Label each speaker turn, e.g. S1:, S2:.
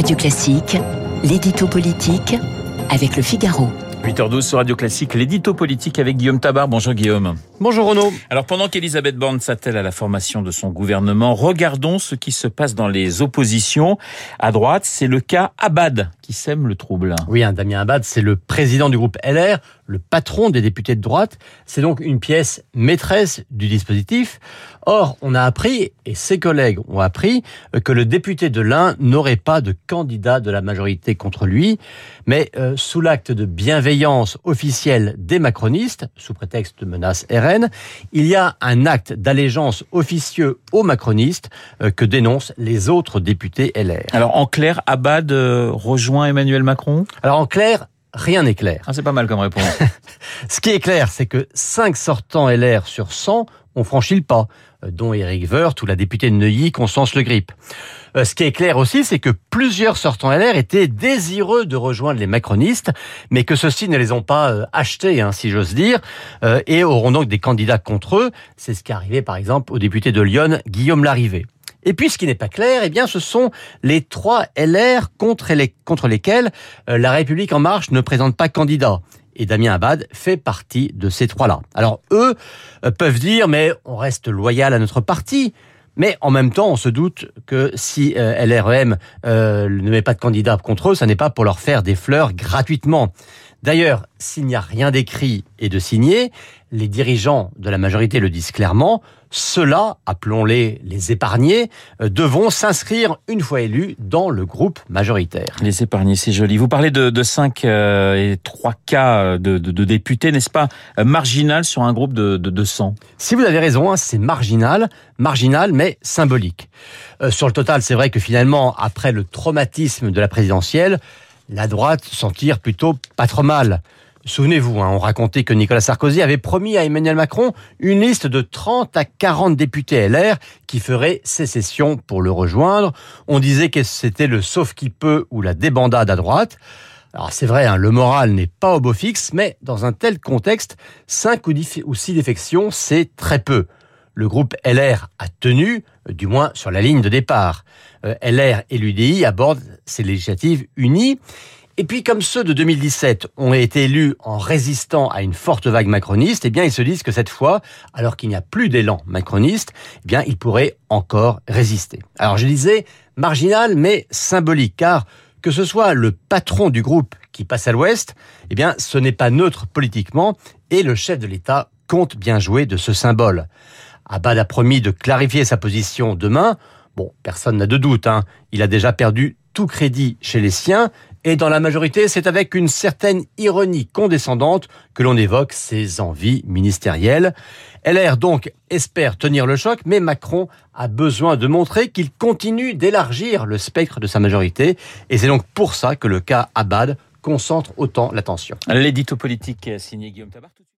S1: Radio Classique, l'édito politique avec le Figaro.
S2: 8h12 sur Radio Classique, l'édito politique avec Guillaume Tabar. Bonjour Guillaume.
S3: Bonjour Renaud.
S2: Alors pendant qu'Elisabeth Borne s'attelle à la formation de son gouvernement, regardons ce qui se passe dans les oppositions. À droite, c'est le cas Abad qui sème le trouble.
S3: Oui, hein, Damien Abad, c'est le président du groupe LR, le patron des députés de droite. C'est donc une pièce maîtresse du dispositif. Or, on a appris, et ses collègues ont appris, que le député de l'Ain n'aurait pas de candidat de la majorité contre lui, mais euh, sous l'acte de bienveillance officielle des macronistes, sous prétexte de menace Il y a un acte d'allégeance officieux aux macronistes euh, que dénoncent les autres députés LR.
S2: Alors en clair, Abad euh, rejoint Emmanuel Macron?
S3: Alors en clair, rien n'est clair.
S2: Ah, c'est pas mal comme réponse.
S3: Ce qui est clair, c'est que 5 sortants LR sur 100 ont franchi le pas, euh, dont Éric Woerth ou la députée de Neuilly, Constance Le Grip. Euh, ce qui est clair aussi, c'est que plusieurs sortants LR étaient désireux de rejoindre les macronistes, mais que ceux-ci ne les ont pas euh, achetés, hein, si j'ose dire, et auront donc des candidats contre eux. C'est ce qui est arrivé par exemple au député de Lyon, Guillaume Larrivé. Et puis, ce qui n'est pas clair, eh bien, ce sont les trois LR contre, contre lesquels euh, la République en marche ne présente pas candidat. Et Damien Abad fait partie de ces trois-là. Alors, eux euh, peuvent dire, mais on reste loyal à notre parti. Mais en même temps, on se doute que si euh, LREM ne met pas de candidat contre eux, ça n'est pas pour leur faire des fleurs gratuitement. D'ailleurs, s'il n'y a rien d'écrit et de signé, les dirigeants de la majorité le disent clairement, ceux-là, appelons-les les épargnés, euh, devront s'inscrire une fois élus dans le groupe majoritaire.
S2: Les épargnés, c'est joli. Vous parlez de, de 5 euh, et 3 cas de, de, de députés, n'est-ce pas euh, Marginal sur un groupe de, de 200
S3: Si vous avez raison, hein, c'est marginal, marginal mais symbolique. sur le total, c'est vrai que finalement, après le traumatisme de la présidentielle, la droite s'en tire plutôt pas trop mal. Souvenez-vous, hein, on racontait que Nicolas Sarkozy avait promis à Emmanuel Macron une liste de 30 à 40 députés LR qui feraient sécession pour le rejoindre. On disait que c'était le sauf qui peut ou la débandade à droite. Alors c'est vrai, hein, le moral n'est pas au beau fixe, mais dans un tel contexte, 5 ou 6 défections, c'est très peu. Le groupe LR a tenu, du moins sur la ligne de départ. Euh, LR et l'UDI abordent ces législatives unies. Et puis, comme ceux de 2017 ont été élus en résistant à une forte vague macroniste, eh bien, ils se disent que cette fois, alors qu'il n'y a plus d'élan macroniste, eh bien, ils pourraient encore résister. Alors, je disais marginal, mais symbolique, car que ce soit le patron du groupe qui passe à l'ouest, eh bien, ce n'est pas neutre politiquement, et le chef de l'État compte bien jouer de ce symbole. Abad a promis de clarifier sa position demain. Bon, personne n'a de doute, hein. il a déjà perdu tout crédit chez les siens, et dans la majorité, c'est avec une certaine ironie condescendante que l'on évoque ses envies ministérielles. LR donc espère tenir le choc, mais Macron a besoin de montrer qu'il continue d'élargir le spectre de sa majorité, et c'est donc pour ça que le cas Abad concentre autant l'attention.
S2: L'édito politique signé Guillaume Tabar.